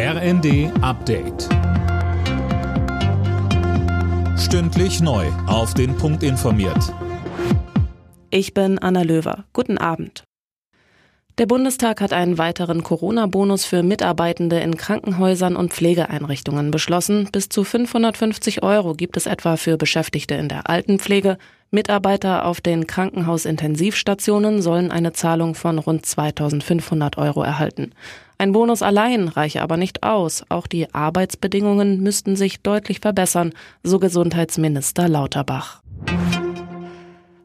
RND Update. Stündlich neu. Auf den Punkt informiert. Ich bin Anna Löwer. Guten Abend. Der Bundestag hat einen weiteren Corona-Bonus für Mitarbeitende in Krankenhäusern und Pflegeeinrichtungen beschlossen. Bis zu 550 Euro gibt es etwa für Beschäftigte in der Altenpflege. Mitarbeiter auf den Krankenhausintensivstationen sollen eine Zahlung von rund 2500 Euro erhalten. Ein Bonus allein reiche aber nicht aus. Auch die Arbeitsbedingungen müssten sich deutlich verbessern, so Gesundheitsminister Lauterbach.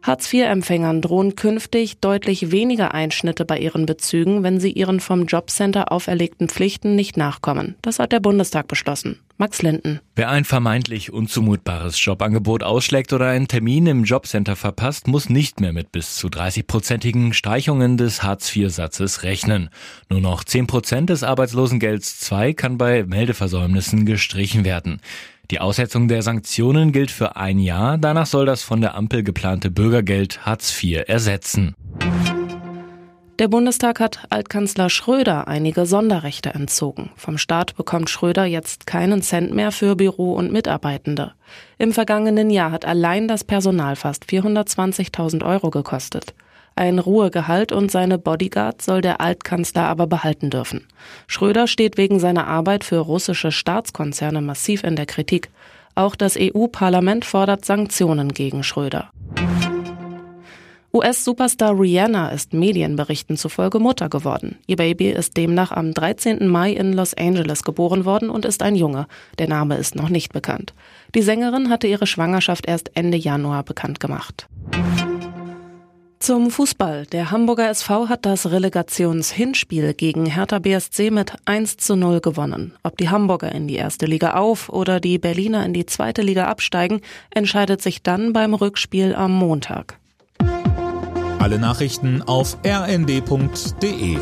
Hartz-IV-Empfängern drohen künftig deutlich weniger Einschnitte bei ihren Bezügen, wenn sie ihren vom Jobcenter auferlegten Pflichten nicht nachkommen. Das hat der Bundestag beschlossen. Max Linden. Wer ein vermeintlich unzumutbares Jobangebot ausschlägt oder einen Termin im Jobcenter verpasst, muss nicht mehr mit bis zu 30-prozentigen Streichungen des Hartz-IV-Satzes rechnen. Nur noch 10 Prozent des Arbeitslosengelds II kann bei Meldeversäumnissen gestrichen werden. Die Aussetzung der Sanktionen gilt für ein Jahr. Danach soll das von der Ampel geplante Bürgergeld Hartz IV ersetzen. Der Bundestag hat Altkanzler Schröder einige Sonderrechte entzogen. Vom Staat bekommt Schröder jetzt keinen Cent mehr für Büro und Mitarbeitende. Im vergangenen Jahr hat allein das Personal fast 420.000 Euro gekostet. Ein Ruhegehalt und seine Bodyguard soll der Altkanzler aber behalten dürfen. Schröder steht wegen seiner Arbeit für russische Staatskonzerne massiv in der Kritik. Auch das EU-Parlament fordert Sanktionen gegen Schröder. US-Superstar Rihanna ist Medienberichten zufolge Mutter geworden. Ihr Baby ist demnach am 13. Mai in Los Angeles geboren worden und ist ein Junge. Der Name ist noch nicht bekannt. Die Sängerin hatte ihre Schwangerschaft erst Ende Januar bekannt gemacht. Zum Fußball. Der Hamburger SV hat das Relegationshinspiel gegen Hertha BSC mit 1 zu 0 gewonnen. Ob die Hamburger in die erste Liga auf oder die Berliner in die zweite Liga absteigen, entscheidet sich dann beim Rückspiel am Montag. Alle Nachrichten auf rnd.de